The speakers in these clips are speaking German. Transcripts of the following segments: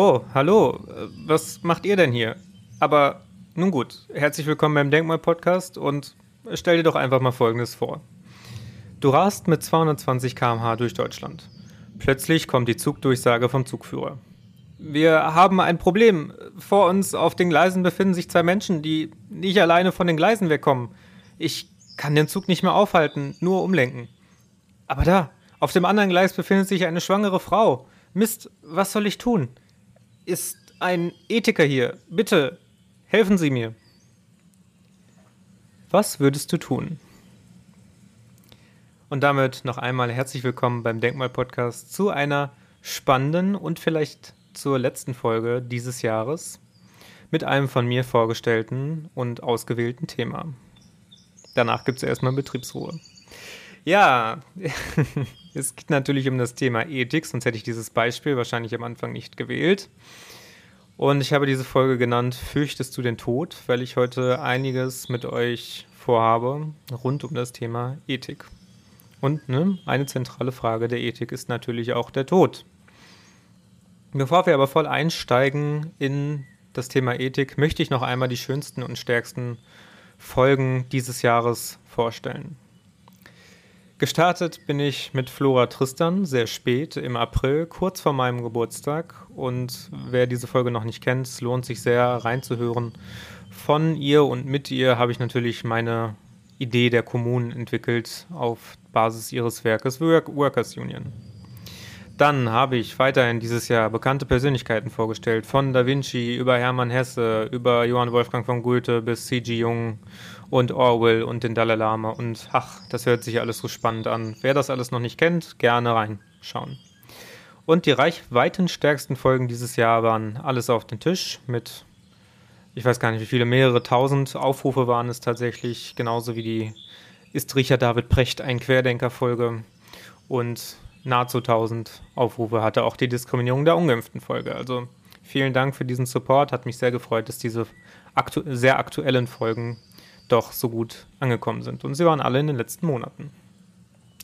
Oh, hallo. Was macht ihr denn hier? Aber nun gut, herzlich willkommen beim Denkmal-Podcast und stell dir doch einfach mal Folgendes vor. Du rast mit 220 km/h durch Deutschland. Plötzlich kommt die Zugdurchsage vom Zugführer. Wir haben ein Problem. Vor uns auf den Gleisen befinden sich zwei Menschen, die nicht alleine von den Gleisen wegkommen. Ich kann den Zug nicht mehr aufhalten, nur umlenken. Aber da, auf dem anderen Gleis befindet sich eine schwangere Frau. Mist, was soll ich tun? Ist ein Ethiker hier. Bitte, helfen Sie mir. Was würdest du tun? Und damit noch einmal herzlich willkommen beim Denkmal-Podcast zu einer spannenden und vielleicht zur letzten Folge dieses Jahres mit einem von mir vorgestellten und ausgewählten Thema. Danach gibt es erstmal Betriebsruhe. Ja, es geht natürlich um das Thema Ethik, sonst hätte ich dieses Beispiel wahrscheinlich am Anfang nicht gewählt. Und ich habe diese Folge genannt Fürchtest du den Tod, weil ich heute einiges mit euch vorhabe rund um das Thema Ethik. Und ne, eine zentrale Frage der Ethik ist natürlich auch der Tod. Bevor wir aber voll einsteigen in das Thema Ethik, möchte ich noch einmal die schönsten und stärksten Folgen dieses Jahres vorstellen. Gestartet bin ich mit Flora Tristan sehr spät im April, kurz vor meinem Geburtstag. Und wer diese Folge noch nicht kennt, es lohnt sich sehr reinzuhören. Von ihr und mit ihr habe ich natürlich meine Idee der Kommunen entwickelt auf Basis ihres Werkes Work Workers Union. Dann habe ich weiterhin dieses Jahr bekannte Persönlichkeiten vorgestellt, von Da Vinci über Hermann Hesse, über Johann Wolfgang von Goethe bis C.G. Jung und Orwell und den Dalai Lama. Und ach, das hört sich alles so spannend an. Wer das alles noch nicht kennt, gerne reinschauen. Und die reichweitenstärksten Folgen dieses Jahr waren Alles auf den Tisch mit, ich weiß gar nicht wie viele, mehrere tausend Aufrufe waren es tatsächlich, genauso wie die Ist Richard David Precht ein Querdenker-Folge. Und nahezu 1000 Aufrufe hatte auch die Diskriminierung der ungeimpften Folge. Also vielen Dank für diesen Support. Hat mich sehr gefreut, dass diese aktu sehr aktuellen Folgen doch so gut angekommen sind. Und sie waren alle in den letzten Monaten.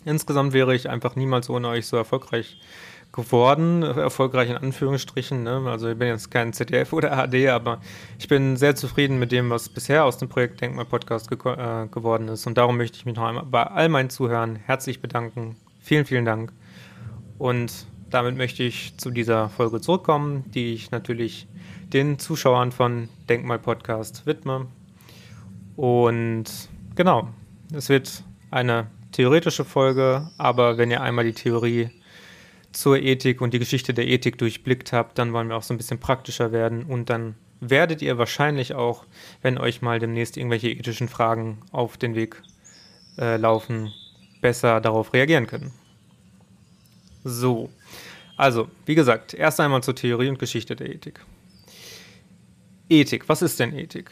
Insgesamt wäre ich einfach niemals ohne euch so erfolgreich geworden. Erfolgreich in Anführungsstrichen. Ne? Also ich bin jetzt kein ZDF oder AD, aber ich bin sehr zufrieden mit dem, was bisher aus dem Projekt Denkmal Podcast ge äh, geworden ist. Und darum möchte ich mich noch einmal bei all meinen Zuhörern herzlich bedanken. Vielen, vielen Dank. Und damit möchte ich zu dieser Folge zurückkommen, die ich natürlich den Zuschauern von Denkmal Podcast widme. Und genau, es wird eine theoretische Folge, aber wenn ihr einmal die Theorie zur Ethik und die Geschichte der Ethik durchblickt habt, dann wollen wir auch so ein bisschen praktischer werden und dann werdet ihr wahrscheinlich auch, wenn euch mal demnächst irgendwelche ethischen Fragen auf den Weg äh, laufen, besser darauf reagieren können. So, also, wie gesagt, erst einmal zur Theorie und Geschichte der Ethik. Ethik, was ist denn Ethik?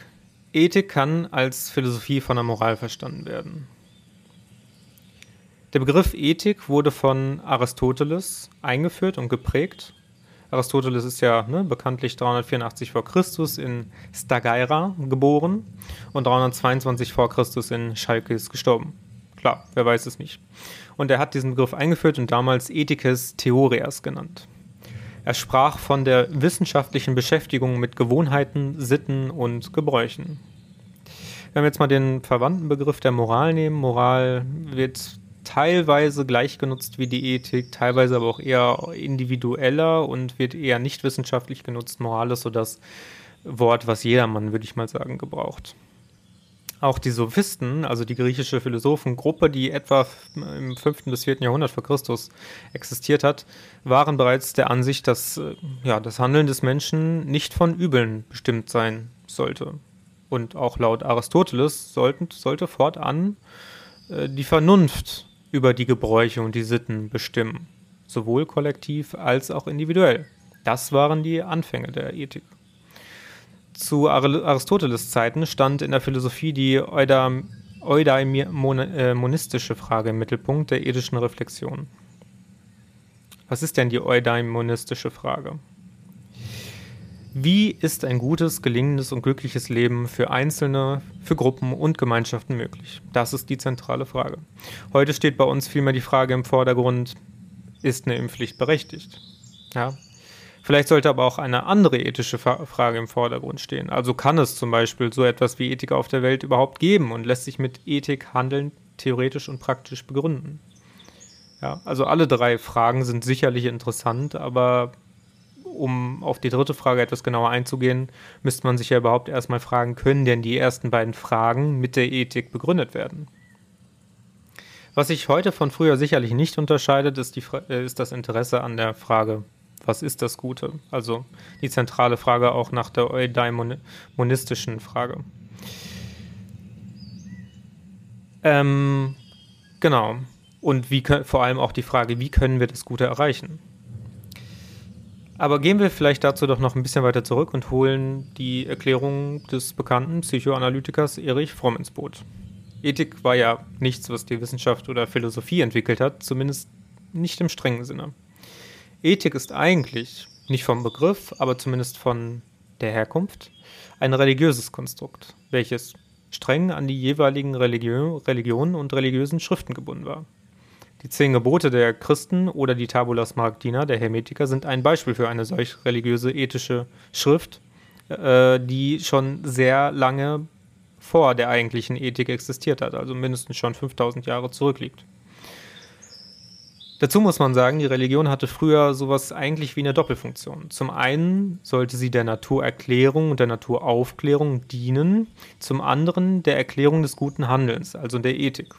Ethik kann als Philosophie von der Moral verstanden werden. Der Begriff Ethik wurde von Aristoteles eingeführt und geprägt. Aristoteles ist ja ne, bekanntlich 384 vor Christus in Stagaira geboren und 322 vor Christus in Chalkis gestorben. Klar, wer weiß es nicht und er hat diesen Begriff eingeführt und damals Ethikes Theorias genannt. Er sprach von der wissenschaftlichen Beschäftigung mit Gewohnheiten, Sitten und Gebräuchen. Wenn wir jetzt mal den verwandten Begriff der Moral nehmen, Moral wird teilweise gleich genutzt wie die Ethik, teilweise aber auch eher individueller und wird eher nicht wissenschaftlich genutzt. Moral ist so das Wort, was jedermann, würde ich mal sagen, gebraucht. Auch die Sophisten, also die griechische Philosophengruppe, die etwa im 5. bis 4. Jahrhundert vor Christus existiert hat, waren bereits der Ansicht, dass äh, ja, das Handeln des Menschen nicht von Übeln bestimmt sein sollte. Und auch laut Aristoteles sollten, sollte fortan äh, die Vernunft über die Gebräuche und die Sitten bestimmen, sowohl kollektiv als auch individuell. Das waren die Anfänge der Ethik zu Aristoteles Zeiten stand in der Philosophie die eudaimonistische Frage im Mittelpunkt der ethischen Reflexion. Was ist denn die eudaimonistische Frage? Wie ist ein gutes, gelingendes und glückliches Leben für Einzelne, für Gruppen und Gemeinschaften möglich? Das ist die zentrale Frage. Heute steht bei uns vielmehr die Frage im Vordergrund, ist eine Impfpflicht berechtigt? Ja, Vielleicht sollte aber auch eine andere ethische Frage im Vordergrund stehen. Also kann es zum Beispiel so etwas wie Ethik auf der Welt überhaupt geben und lässt sich mit Ethik handeln theoretisch und praktisch begründen? Ja, also alle drei Fragen sind sicherlich interessant, aber um auf die dritte Frage etwas genauer einzugehen, müsste man sich ja überhaupt erstmal fragen, können denn die ersten beiden Fragen mit der Ethik begründet werden? Was sich heute von früher sicherlich nicht unterscheidet, ist, die, äh, ist das Interesse an der Frage, was ist das Gute? Also die zentrale Frage auch nach der eudaimonistischen Frage. Ähm, genau. Und wie, vor allem auch die Frage, wie können wir das Gute erreichen? Aber gehen wir vielleicht dazu doch noch ein bisschen weiter zurück und holen die Erklärung des bekannten Psychoanalytikers Erich Fromm ins Boot. Ethik war ja nichts, was die Wissenschaft oder Philosophie entwickelt hat, zumindest nicht im strengen Sinne. Ethik ist eigentlich, nicht vom Begriff, aber zumindest von der Herkunft, ein religiöses Konstrukt, welches streng an die jeweiligen Religion, Religionen und religiösen Schriften gebunden war. Die zehn Gebote der Christen oder die Tabula Smaragdina der Hermetiker sind ein Beispiel für eine solch religiöse ethische Schrift, äh, die schon sehr lange vor der eigentlichen Ethik existiert hat, also mindestens schon 5000 Jahre zurückliegt. Dazu muss man sagen, die Religion hatte früher sowas eigentlich wie eine Doppelfunktion. Zum einen sollte sie der Naturerklärung und der Naturaufklärung dienen, zum anderen der Erklärung des guten Handelns, also der Ethik.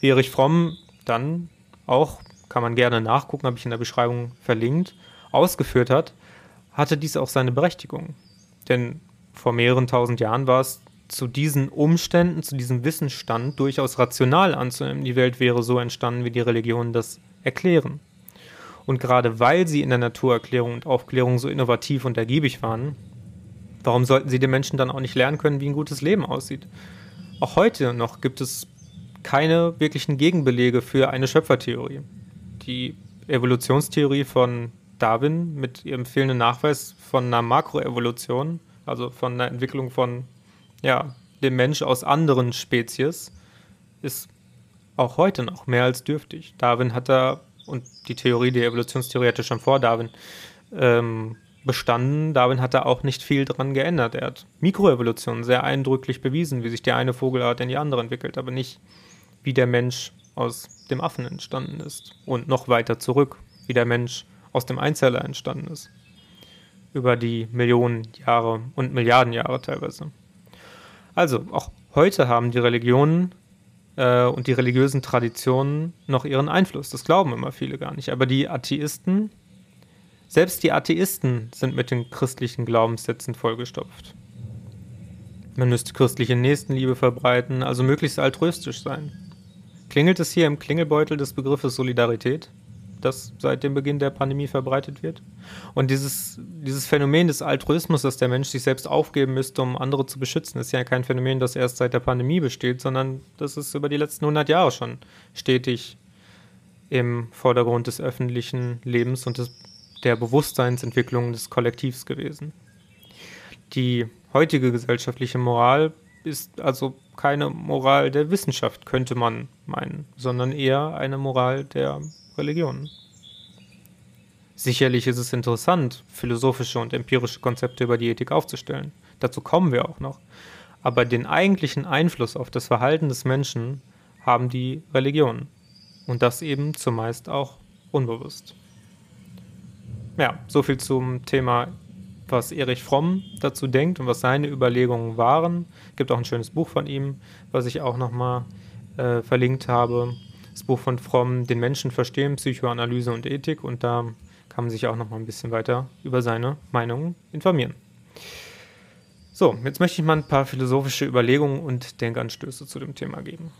Wie Erich Fromm dann auch, kann man gerne nachgucken, habe ich in der Beschreibung verlinkt, ausgeführt hat, hatte dies auch seine Berechtigung. Denn vor mehreren tausend Jahren war es zu diesen Umständen, zu diesem Wissensstand durchaus rational anzunehmen, die Welt wäre so entstanden, wie die Religionen das erklären. Und gerade weil sie in der Naturerklärung und Aufklärung so innovativ und ergiebig waren, warum sollten sie den Menschen dann auch nicht lernen können, wie ein gutes Leben aussieht? Auch heute noch gibt es keine wirklichen Gegenbelege für eine Schöpfertheorie. Die Evolutionstheorie von Darwin mit ihrem fehlenden Nachweis von einer Makroevolution, also von einer Entwicklung von ja, dem Mensch aus anderen Spezies, ist auch heute noch mehr als dürftig. Darwin hat da, und die Theorie, die Evolutionstheorie hatte schon vor Darwin ähm, bestanden, Darwin hat da auch nicht viel dran geändert. Er hat Mikroevolution sehr eindrücklich bewiesen, wie sich die eine Vogelart in die andere entwickelt, aber nicht wie der Mensch aus dem Affen entstanden ist. Und noch weiter zurück, wie der Mensch aus dem Einzeller entstanden ist. Über die Millionen Jahre und Milliarden Jahre teilweise. Also, auch heute haben die Religionen äh, und die religiösen Traditionen noch ihren Einfluss. Das glauben immer viele gar nicht. Aber die Atheisten, selbst die Atheisten sind mit den christlichen Glaubenssätzen vollgestopft. Man müsste christliche Nächstenliebe verbreiten, also möglichst altruistisch sein. Klingelt es hier im Klingelbeutel des Begriffes Solidarität, das seit dem Beginn der Pandemie verbreitet wird? Und dieses, dieses Phänomen des Altruismus, dass der Mensch sich selbst aufgeben müsste, um andere zu beschützen, ist ja kein Phänomen, das erst seit der Pandemie besteht, sondern das ist über die letzten 100 Jahre schon stetig im Vordergrund des öffentlichen Lebens und des, der Bewusstseinsentwicklung des Kollektivs gewesen. Die heutige gesellschaftliche Moral ist also keine Moral der Wissenschaft, könnte man meinen, sondern eher eine Moral der Religion. Sicherlich ist es interessant, philosophische und empirische Konzepte über die Ethik aufzustellen. Dazu kommen wir auch noch. Aber den eigentlichen Einfluss auf das Verhalten des Menschen haben die Religionen. Und das eben zumeist auch unbewusst. Ja, soviel zum Thema was Erich Fromm dazu denkt und was seine Überlegungen waren. Es gibt auch ein schönes Buch von ihm, was ich auch nochmal äh, verlinkt habe. Das Buch von Fromm, Den Menschen verstehen, Psychoanalyse und Ethik. Und da kann man sich auch nochmal ein bisschen weiter über seine Meinungen informieren. So, jetzt möchte ich mal ein paar philosophische Überlegungen und Denkanstöße zu dem Thema geben.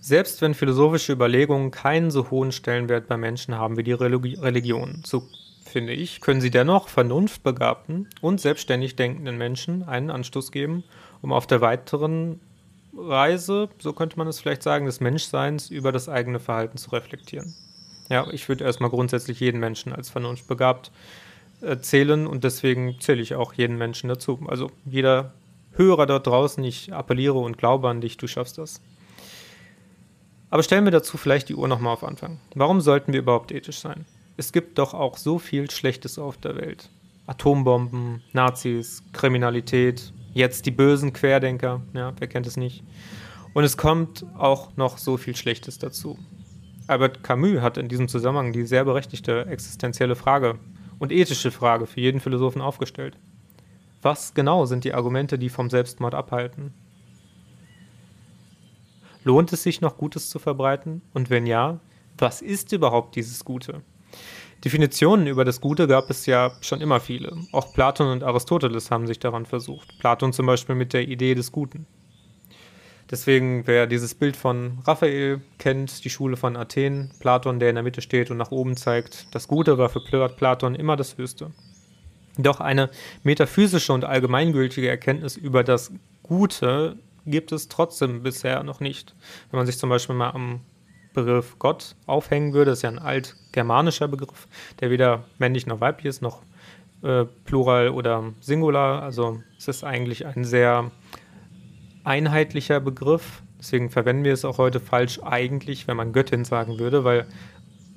Selbst wenn philosophische Überlegungen keinen so hohen Stellenwert bei Menschen haben wie die Religion, so finde ich, können sie dennoch vernunftbegabten und selbstständig denkenden Menschen einen Anstoß geben, um auf der weiteren Reise, so könnte man es vielleicht sagen, des Menschseins über das eigene Verhalten zu reflektieren. Ja, ich würde erstmal grundsätzlich jeden Menschen als vernunftbegabt äh, zählen und deswegen zähle ich auch jeden Menschen dazu. Also jeder Hörer dort draußen, ich appelliere und glaube an dich, du schaffst das. Aber stellen wir dazu vielleicht die Uhr nochmal auf Anfang. Warum sollten wir überhaupt ethisch sein? es gibt doch auch so viel Schlechtes auf der Welt. Atombomben, Nazis, Kriminalität, jetzt die bösen Querdenker, ja, wer kennt es nicht. Und es kommt auch noch so viel Schlechtes dazu. Albert Camus hat in diesem Zusammenhang die sehr berechtigte existenzielle Frage und ethische Frage für jeden Philosophen aufgestellt. Was genau sind die Argumente, die vom Selbstmord abhalten? Lohnt es sich noch Gutes zu verbreiten? Und wenn ja, was ist überhaupt dieses Gute? Definitionen über das Gute gab es ja schon immer viele. Auch Platon und Aristoteles haben sich daran versucht. Platon zum Beispiel mit der Idee des Guten. Deswegen, wer dieses Bild von Raphael kennt, die Schule von Athen, Platon, der in der Mitte steht und nach oben zeigt, das Gute war für Platon immer das Höchste. Doch eine metaphysische und allgemeingültige Erkenntnis über das Gute gibt es trotzdem bisher noch nicht. Wenn man sich zum Beispiel mal am Begriff Gott aufhängen würde, das ist ja ein altgermanischer Begriff, der weder männlich noch weiblich ist, noch äh, Plural oder Singular. Also es ist eigentlich ein sehr einheitlicher Begriff. Deswegen verwenden wir es auch heute falsch eigentlich, wenn man Göttin sagen würde, weil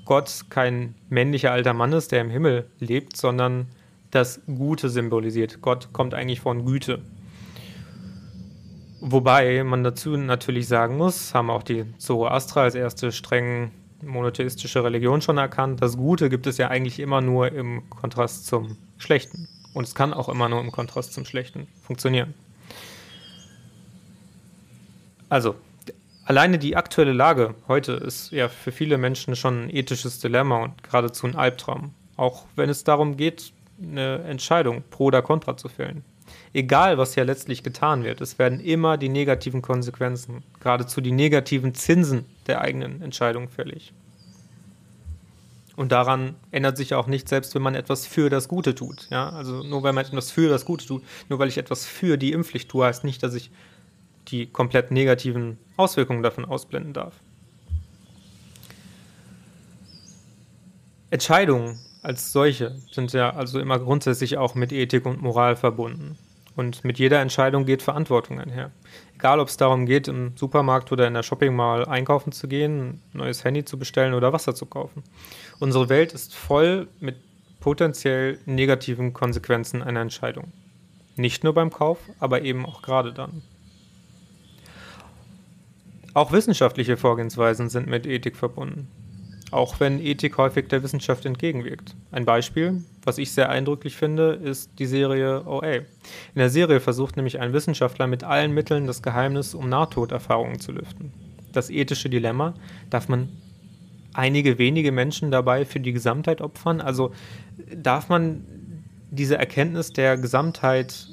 Gott kein männlicher alter Mann ist, der im Himmel lebt, sondern das Gute symbolisiert. Gott kommt eigentlich von Güte. Wobei man dazu natürlich sagen muss, haben auch die Zoroastra als erste streng monotheistische Religion schon erkannt, das Gute gibt es ja eigentlich immer nur im Kontrast zum Schlechten. Und es kann auch immer nur im Kontrast zum Schlechten funktionieren. Also, alleine die aktuelle Lage heute ist ja für viele Menschen schon ein ethisches Dilemma und geradezu ein Albtraum. Auch wenn es darum geht, eine Entscheidung pro oder contra zu fällen. Egal, was ja letztlich getan wird, es werden immer die negativen Konsequenzen, geradezu die negativen Zinsen der eigenen Entscheidung fällig. Und daran ändert sich auch nichts, selbst wenn man etwas für das Gute tut. Ja? Also nur weil man etwas für das Gute tut, nur weil ich etwas für die Impfpflicht tue, heißt nicht, dass ich die komplett negativen Auswirkungen davon ausblenden darf. Entscheidungen als solche sind ja also immer grundsätzlich auch mit Ethik und Moral verbunden. Und mit jeder Entscheidung geht Verantwortung einher. Egal, ob es darum geht, im Supermarkt oder in der Shopping Mall einkaufen zu gehen, ein neues Handy zu bestellen oder Wasser zu kaufen. Unsere Welt ist voll mit potenziell negativen Konsequenzen einer Entscheidung. Nicht nur beim Kauf, aber eben auch gerade dann. Auch wissenschaftliche Vorgehensweisen sind mit Ethik verbunden, auch wenn Ethik häufig der Wissenschaft entgegenwirkt. Ein Beispiel, was ich sehr eindrücklich finde, ist die Serie OA. In der Serie versucht nämlich ein Wissenschaftler mit allen Mitteln das Geheimnis um Nahtoderfahrungen zu lüften. Das ethische Dilemma, darf man einige wenige Menschen dabei für die Gesamtheit opfern? Also darf man diese Erkenntnis der Gesamtheit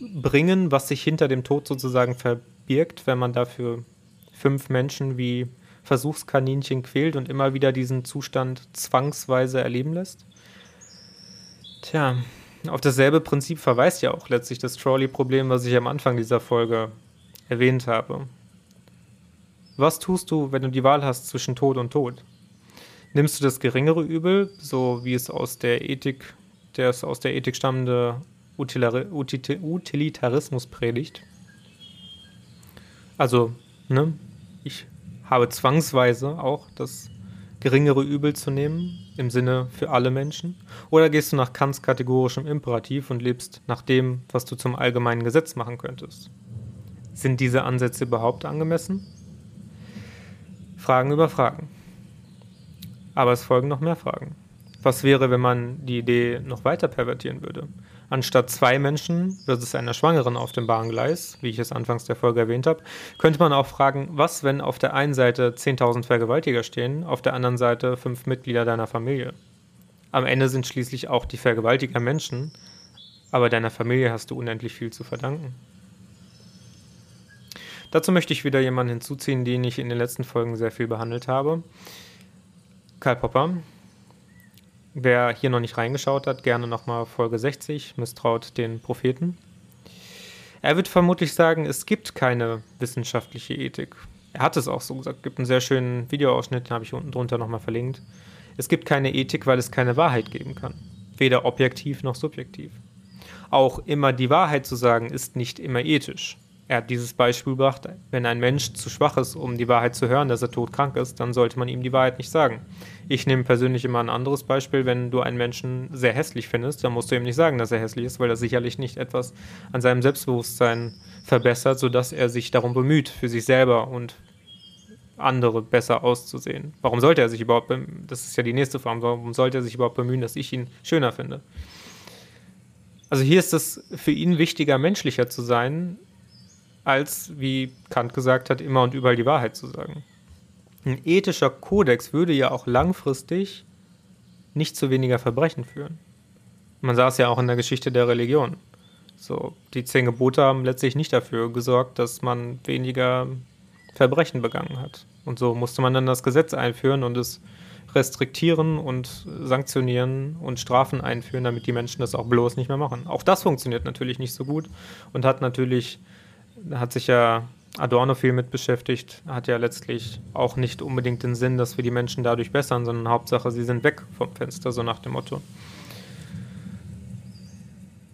bringen, was sich hinter dem Tod sozusagen verbirgt? birgt, wenn man dafür fünf Menschen wie Versuchskaninchen quält und immer wieder diesen Zustand zwangsweise erleben lässt? Tja, auf dasselbe Prinzip verweist ja auch letztlich das Trolley-Problem, was ich am Anfang dieser Folge erwähnt habe. Was tust du, wenn du die Wahl hast zwischen Tod und Tod? Nimmst du das geringere Übel, so wie es aus der Ethik, der aus der Ethik stammende Utilitarismus predigt? Also, ne, ich habe zwangsweise auch das geringere Übel zu nehmen, im Sinne für alle Menschen? Oder gehst du nach Kants kategorischem Imperativ und lebst nach dem, was du zum allgemeinen Gesetz machen könntest? Sind diese Ansätze überhaupt angemessen? Fragen über Fragen. Aber es folgen noch mehr Fragen. Was wäre, wenn man die Idee noch weiter pervertieren würde? Anstatt zwei Menschen versus einer Schwangeren auf dem Bahngleis, wie ich es anfangs der Folge erwähnt habe, könnte man auch fragen, was, wenn auf der einen Seite 10.000 Vergewaltiger stehen, auf der anderen Seite fünf Mitglieder deiner Familie? Am Ende sind schließlich auch die Vergewaltiger Menschen, aber deiner Familie hast du unendlich viel zu verdanken. Dazu möchte ich wieder jemanden hinzuziehen, den ich in den letzten Folgen sehr viel behandelt habe. Karl Popper, Wer hier noch nicht reingeschaut hat, gerne nochmal Folge 60, misstraut den Propheten. Er wird vermutlich sagen, es gibt keine wissenschaftliche Ethik. Er hat es auch so gesagt, es gibt einen sehr schönen Videoausschnitt, den habe ich unten drunter nochmal verlinkt. Es gibt keine Ethik, weil es keine Wahrheit geben kann. Weder objektiv noch subjektiv. Auch immer die Wahrheit zu sagen, ist nicht immer ethisch. Er hat dieses Beispiel gebracht, wenn ein Mensch zu schwach ist, um die Wahrheit zu hören, dass er todkrank ist, dann sollte man ihm die Wahrheit nicht sagen. Ich nehme persönlich immer ein anderes Beispiel. Wenn du einen Menschen sehr hässlich findest, dann musst du ihm nicht sagen, dass er hässlich ist, weil er sicherlich nicht etwas an seinem Selbstbewusstsein verbessert, sodass er sich darum bemüht, für sich selber und andere besser auszusehen. Warum sollte er sich überhaupt, das ist ja die nächste Frage, warum sollte er sich überhaupt bemühen, dass ich ihn schöner finde? Also hier ist es für ihn wichtiger, menschlicher zu sein, als, wie Kant gesagt hat, immer und überall die Wahrheit zu sagen. Ein ethischer Kodex würde ja auch langfristig nicht zu weniger Verbrechen führen. Man sah es ja auch in der Geschichte der Religion. So, die zehn Gebote haben letztlich nicht dafür gesorgt, dass man weniger Verbrechen begangen hat. Und so musste man dann das Gesetz einführen und es restriktieren und sanktionieren und Strafen einführen, damit die Menschen das auch bloß nicht mehr machen. Auch das funktioniert natürlich nicht so gut und hat natürlich hat sich ja Adorno viel mit beschäftigt, hat ja letztlich auch nicht unbedingt den Sinn, dass wir die Menschen dadurch bessern, sondern Hauptsache, sie sind weg vom Fenster, so nach dem Motto.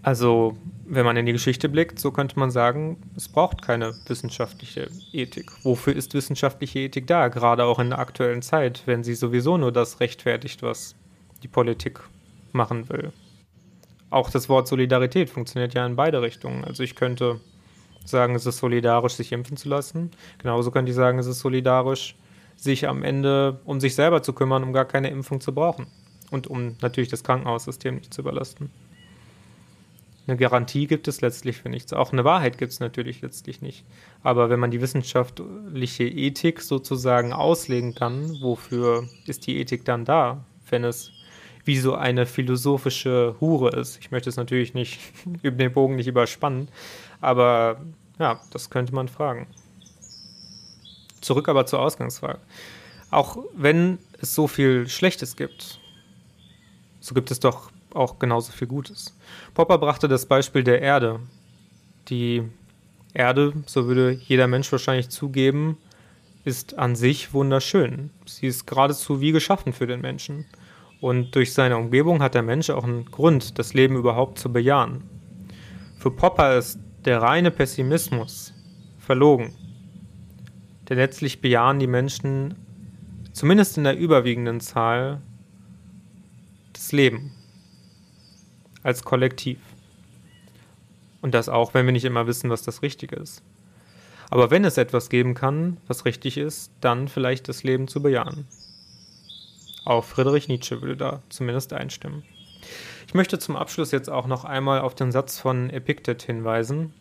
Also, wenn man in die Geschichte blickt, so könnte man sagen, es braucht keine wissenschaftliche Ethik. Wofür ist wissenschaftliche Ethik da? Gerade auch in der aktuellen Zeit, wenn sie sowieso nur das rechtfertigt, was die Politik machen will. Auch das Wort Solidarität funktioniert ja in beide Richtungen. Also ich könnte sagen, es ist solidarisch, sich impfen zu lassen. Genauso könnte ich sagen, es ist solidarisch, sich am Ende um sich selber zu kümmern, um gar keine Impfung zu brauchen. Und um natürlich das Krankenhaussystem nicht zu überlasten. Eine Garantie gibt es letztlich für nichts. Auch eine Wahrheit gibt es natürlich letztlich nicht. Aber wenn man die wissenschaftliche Ethik sozusagen auslegen kann, wofür ist die Ethik dann da, wenn es wie so eine philosophische Hure ist? Ich möchte es natürlich nicht über den Bogen nicht überspannen, aber ja, das könnte man fragen. Zurück aber zur Ausgangsfrage. Auch wenn es so viel Schlechtes gibt, so gibt es doch auch genauso viel Gutes. Popper brachte das Beispiel der Erde. Die Erde, so würde jeder Mensch wahrscheinlich zugeben, ist an sich wunderschön. Sie ist geradezu wie geschaffen für den Menschen. Und durch seine Umgebung hat der Mensch auch einen Grund, das Leben überhaupt zu bejahen. Für Popper ist der reine Pessimismus verlogen. Denn letztlich bejahen die Menschen, zumindest in der überwiegenden Zahl, das Leben als Kollektiv. Und das auch, wenn wir nicht immer wissen, was das Richtige ist. Aber wenn es etwas geben kann, was richtig ist, dann vielleicht das Leben zu bejahen. Auch Friedrich Nietzsche würde da zumindest einstimmen. Ich möchte zum Abschluss jetzt auch noch einmal auf den Satz von Epiktet hinweisen.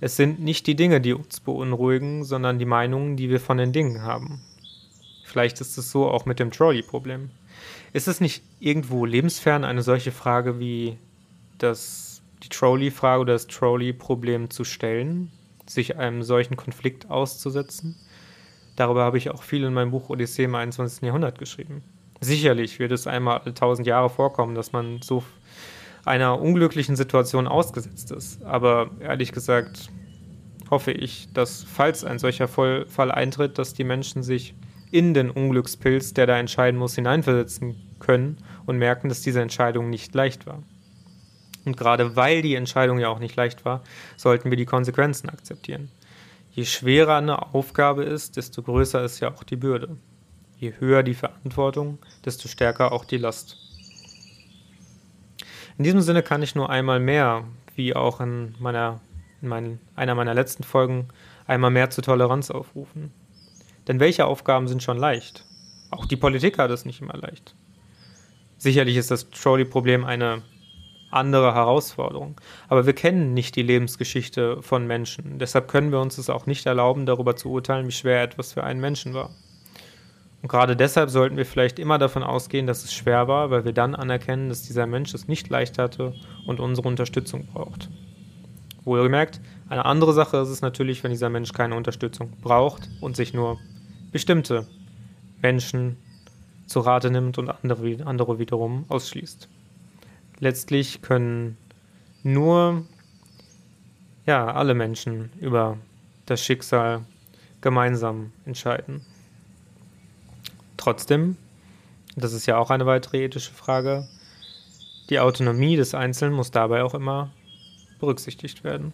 Es sind nicht die Dinge, die uns beunruhigen, sondern die Meinungen, die wir von den Dingen haben. Vielleicht ist es so auch mit dem Trolley-Problem. Ist es nicht irgendwo lebensfern eine solche Frage wie das, die Trolley-Frage oder das Trolley-Problem zu stellen, sich einem solchen Konflikt auszusetzen? Darüber habe ich auch viel in meinem Buch Odyssee im 21. Jahrhundert geschrieben. Sicherlich wird es einmal tausend Jahre vorkommen, dass man so einer unglücklichen Situation ausgesetzt ist. Aber ehrlich gesagt hoffe ich, dass falls ein solcher Fall eintritt, dass die Menschen sich in den Unglückspilz, der da entscheiden muss, hineinversetzen können und merken, dass diese Entscheidung nicht leicht war. Und gerade weil die Entscheidung ja auch nicht leicht war, sollten wir die Konsequenzen akzeptieren. Je schwerer eine Aufgabe ist, desto größer ist ja auch die Bürde. Je höher die Verantwortung, desto stärker auch die Last. In diesem Sinne kann ich nur einmal mehr, wie auch in, meiner, in mein, einer meiner letzten Folgen, einmal mehr zur Toleranz aufrufen. Denn welche Aufgaben sind schon leicht? Auch die Politik hat es nicht immer leicht. Sicherlich ist das Trolley-Problem eine andere Herausforderung. Aber wir kennen nicht die Lebensgeschichte von Menschen. Deshalb können wir uns es auch nicht erlauben, darüber zu urteilen, wie schwer etwas für einen Menschen war. Und gerade deshalb sollten wir vielleicht immer davon ausgehen, dass es schwer war, weil wir dann anerkennen, dass dieser Mensch es nicht leicht hatte und unsere Unterstützung braucht. Wohlgemerkt, eine andere Sache ist es natürlich, wenn dieser Mensch keine Unterstützung braucht und sich nur bestimmte Menschen zu Rate nimmt und andere, wiederum ausschließt. Letztlich können nur ja, alle Menschen über das Schicksal gemeinsam entscheiden. Trotzdem, das ist ja auch eine weitere ethische Frage, die Autonomie des Einzelnen muss dabei auch immer berücksichtigt werden.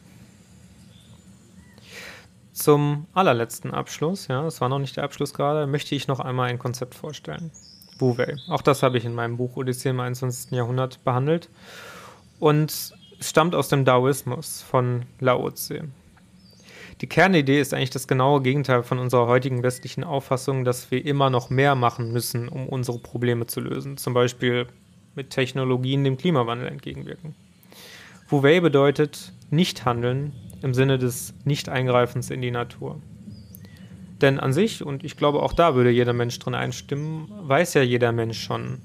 zum allerletzten Abschluss, ja, es war noch nicht der Abschluss gerade, möchte ich noch einmal ein Konzept vorstellen. Wu Wei. Auch das habe ich in meinem Buch Odyssee im 21. Jahrhundert behandelt. Und es stammt aus dem Daoismus von Lao Tse. Die Kernidee ist eigentlich das genaue Gegenteil von unserer heutigen westlichen Auffassung, dass wir immer noch mehr machen müssen, um unsere Probleme zu lösen. Zum Beispiel mit Technologien dem Klimawandel entgegenwirken. Wu Wei bedeutet nicht handeln im Sinne des Nicht-Eingreifens in die Natur. Denn an sich, und ich glaube auch da würde jeder Mensch drin einstimmen, weiß ja jeder Mensch schon,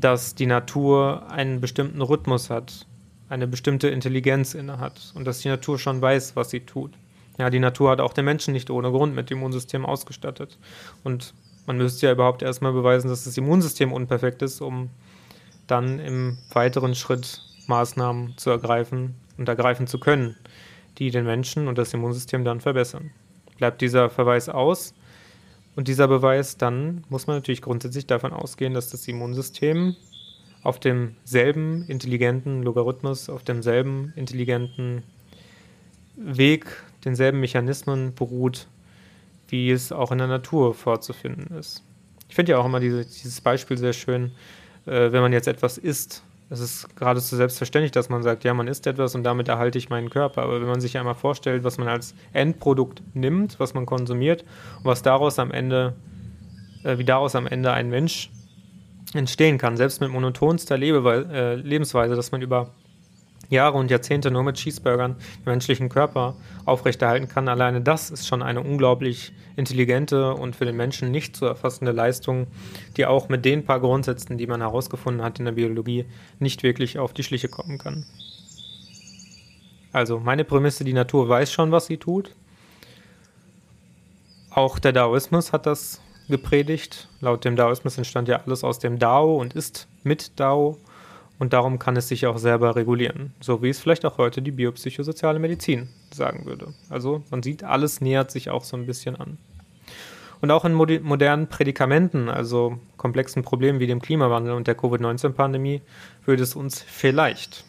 dass die Natur einen bestimmten Rhythmus hat, eine bestimmte Intelligenz innehat und dass die Natur schon weiß, was sie tut. Ja, die Natur hat auch den Menschen nicht ohne Grund mit dem Immunsystem ausgestattet. Und man müsste ja überhaupt erstmal beweisen, dass das Immunsystem unperfekt ist, um dann im weiteren Schritt Maßnahmen zu ergreifen und ergreifen zu können, die den Menschen und das Immunsystem dann verbessern. Bleibt dieser Verweis aus und dieser Beweis, dann muss man natürlich grundsätzlich davon ausgehen, dass das Immunsystem auf demselben intelligenten Logarithmus, auf demselben intelligenten Weg, denselben Mechanismen beruht, wie es auch in der Natur vorzufinden ist. Ich finde ja auch immer diese, dieses Beispiel sehr schön, äh, wenn man jetzt etwas isst es ist geradezu selbstverständlich, dass man sagt, ja, man isst etwas und damit erhalte ich meinen Körper. Aber wenn man sich einmal vorstellt, was man als Endprodukt nimmt, was man konsumiert und was daraus am Ende, äh, wie daraus am Ende ein Mensch entstehen kann, selbst mit monotonster äh, Lebensweise, dass man über Jahre und Jahrzehnte nur mit Cheeseburgern den menschlichen Körper aufrechterhalten kann. Alleine das ist schon eine unglaublich intelligente und für den Menschen nicht zu erfassende Leistung, die auch mit den paar Grundsätzen, die man herausgefunden hat in der Biologie, nicht wirklich auf die Schliche kommen kann. Also meine Prämisse, die Natur weiß schon, was sie tut. Auch der Daoismus hat das gepredigt. Laut dem Daoismus entstand ja alles aus dem Dao und ist mit Dao und darum kann es sich auch selber regulieren, so wie es vielleicht auch heute die biopsychosoziale Medizin sagen würde. Also man sieht, alles nähert sich auch so ein bisschen an. Und auch in modernen Prädikamenten, also komplexen Problemen wie dem Klimawandel und der Covid-19-Pandemie, würde es uns vielleicht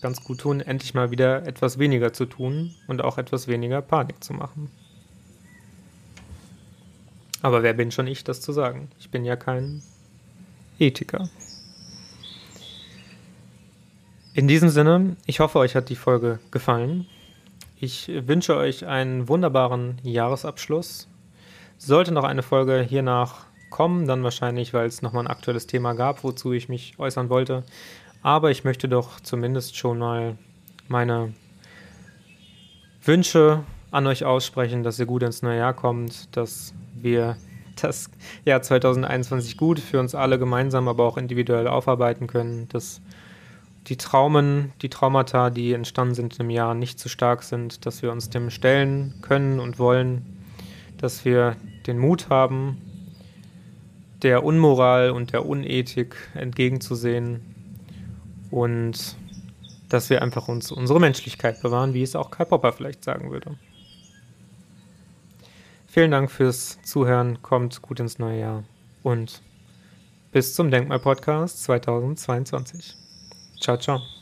ganz gut tun, endlich mal wieder etwas weniger zu tun und auch etwas weniger Panik zu machen. Aber wer bin schon ich, das zu sagen? Ich bin ja kein Ethiker. In diesem Sinne, ich hoffe, euch hat die Folge gefallen. Ich wünsche euch einen wunderbaren Jahresabschluss. Sollte noch eine Folge hiernach kommen, dann wahrscheinlich, weil es nochmal ein aktuelles Thema gab, wozu ich mich äußern wollte. Aber ich möchte doch zumindest schon mal meine Wünsche an euch aussprechen, dass ihr gut ins neue Jahr kommt, dass wir das Jahr 2021 gut für uns alle gemeinsam, aber auch individuell aufarbeiten können, dass die Traumen, die Traumata, die entstanden sind im Jahr, nicht zu stark sind, dass wir uns dem stellen können und wollen, dass wir den Mut haben, der Unmoral und der Unethik entgegenzusehen und dass wir einfach uns unsere Menschlichkeit bewahren, wie es auch Karl Popper vielleicht sagen würde. Vielen Dank fürs Zuhören, kommt gut ins neue Jahr und bis zum Denkmal-Podcast 2022. Ciao, ciao.